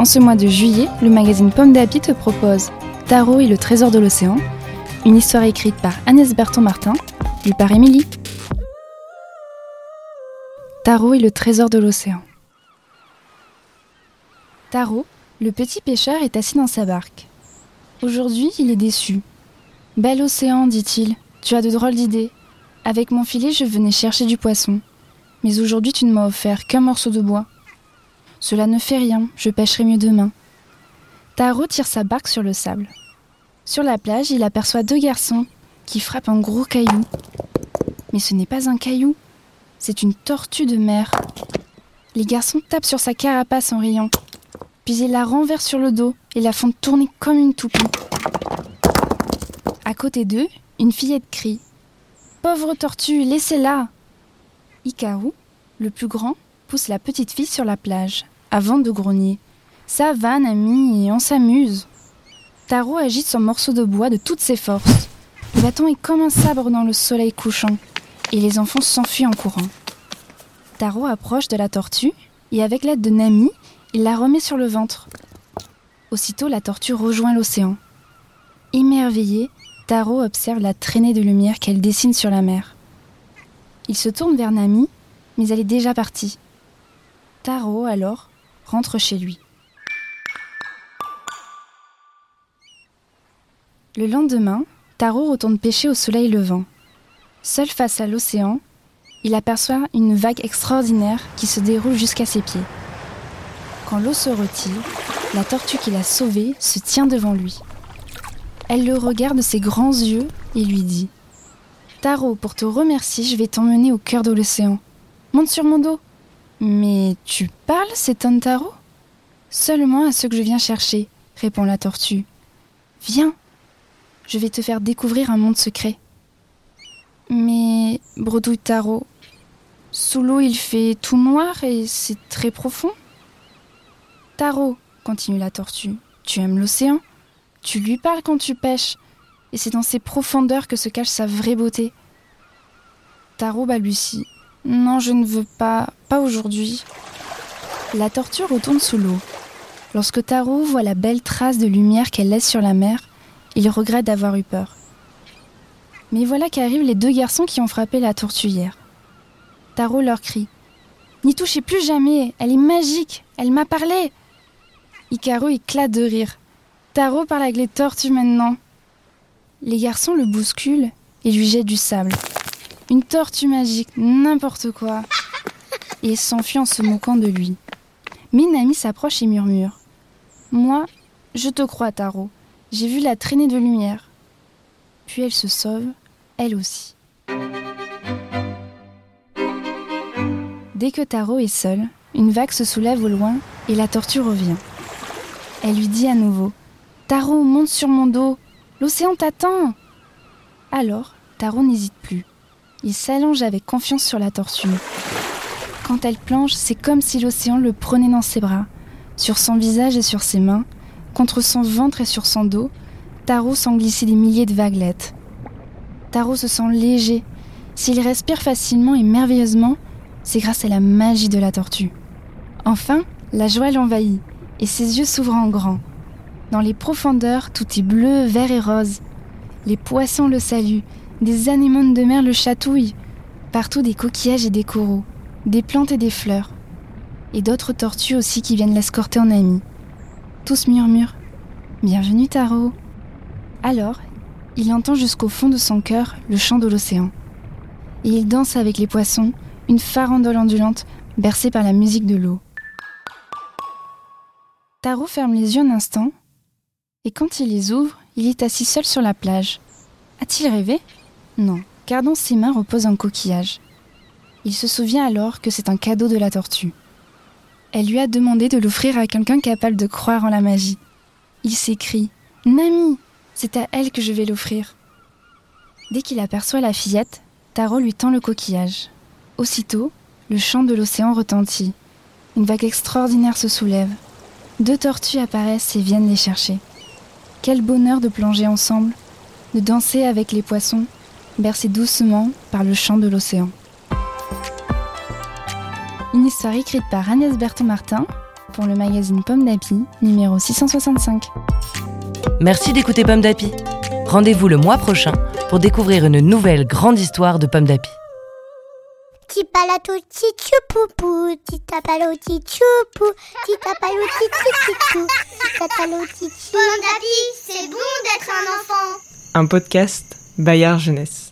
En ce mois de juillet, le magazine Pomme d'Api te propose Tarot et le trésor de l'océan, une histoire écrite par Agnès Berton-Martin, lue par Émilie. Tarot et le trésor de l'océan. Tarot, le petit pêcheur, est assis dans sa barque. Aujourd'hui, il est déçu. Bel océan, dit-il, tu as de drôles d'idées. Avec mon filet, je venais chercher du poisson. Mais aujourd'hui, tu ne m'as offert qu'un morceau de bois. Cela ne fait rien, je pêcherai mieux demain. Taro tire sa barque sur le sable. Sur la plage, il aperçoit deux garçons qui frappent un gros caillou. Mais ce n'est pas un caillou, c'est une tortue de mer. Les garçons tapent sur sa carapace en riant, puis ils la renversent sur le dos et la font tourner comme une toupie. À côté d'eux, une fillette crie Pauvre tortue, laissez-la Ikaru, le plus grand, pousse la petite fille sur la plage, avant de grogner. Ça va, Nami, on s'amuse. Taro agite son morceau de bois de toutes ses forces. Le bâton est comme un sabre dans le soleil couchant, et les enfants s'enfuient en courant. Taro approche de la tortue, et avec l'aide de Nami, il la remet sur le ventre. Aussitôt, la tortue rejoint l'océan. Émerveillé, Taro observe la traînée de lumière qu'elle dessine sur la mer. Il se tourne vers Nami, mais elle est déjà partie. Taro, alors, rentre chez lui. Le lendemain, Taro retourne pêcher au soleil levant. Seul face à l'océan, il aperçoit une vague extraordinaire qui se déroule jusqu'à ses pieds. Quand l'eau se retire, la tortue qui l'a sauvée se tient devant lui. Elle le regarde de ses grands yeux et lui dit Taro, pour te remercier, je vais t'emmener au cœur de l'océan. Monte sur mon dos. Mais tu parles, c'est un Seulement à ceux que je viens chercher, répond la tortue. Viens, je vais te faire découvrir un monde secret. Mais, bredouille Taro, sous l'eau il fait tout noir et c'est très profond. Taro, continue la tortue, tu aimes l'océan Tu lui parles quand tu pêches, et c'est dans ses profondeurs que se cache sa vraie beauté. Taro balbutie. Non, je ne veux pas, pas aujourd'hui. La tortue retourne sous l'eau. Lorsque Taro voit la belle trace de lumière qu'elle laisse sur la mer, il regrette d'avoir eu peur. Mais voilà qu'arrivent les deux garçons qui ont frappé la tortue hier. Taro leur crie N'y touchez plus jamais, elle est magique, elle m'a parlé Ikaru éclate de rire. Taro parle avec les tortues maintenant. Les garçons le bousculent et lui jettent du sable. Une tortue magique, n'importe quoi. Et s'enfuit en se moquant de lui. Minami s'approche et murmure. Moi, je te crois, Taro. J'ai vu la traînée de lumière. Puis elle se sauve, elle aussi. Dès que Taro est seule, une vague se soulève au loin et la tortue revient. Elle lui dit à nouveau Taro, monte sur mon dos, l'océan t'attend Alors, Taro n'hésite plus. Il s'allonge avec confiance sur la tortue. Quand elle plonge, c'est comme si l'océan le prenait dans ses bras, sur son visage et sur ses mains, contre son ventre et sur son dos, Taro sent glisser des milliers de vaguelettes. Taro se sent léger. S'il respire facilement et merveilleusement, c'est grâce à la magie de la tortue. Enfin, la joie l'envahit et ses yeux s'ouvrent en grand. Dans les profondeurs, tout est bleu, vert et rose. Les poissons le saluent, des anémones de mer le chatouillent. Partout des coquillages et des coraux, des plantes et des fleurs. Et d'autres tortues aussi qui viennent l'escorter en ami. Tous murmurent Bienvenue Taro. Alors, il entend jusqu'au fond de son cœur le chant de l'océan. Et il danse avec les poissons, une farandole ondulante bercée par la musique de l'eau. Taro ferme les yeux un instant, et quand il les ouvre, il est assis seul sur la plage. A-t-il rêvé? Car dans ses mains repose un coquillage. Il se souvient alors que c'est un cadeau de la tortue. Elle lui a demandé de l'offrir à quelqu'un capable de croire en la magie. Il s'écrie Nami, c'est à elle que je vais l'offrir. Dès qu'il aperçoit la fillette, Taro lui tend le coquillage. Aussitôt, le chant de l'océan retentit. Une vague extraordinaire se soulève. Deux tortues apparaissent et viennent les chercher. Quel bonheur de plonger ensemble, de danser avec les poissons, bercés doucement par le chant de l'océan. Une histoire écrite par Agnès Berton-Martin pour le magazine Pomme d'Api, numéro 665. Merci d'écouter Pomme d'Api. Rendez-vous le mois prochain pour découvrir une nouvelle grande histoire de Pomme d'Api. Pomme d'api, c'est bon d'être un enfant. Un podcast Bayard Jeunesse.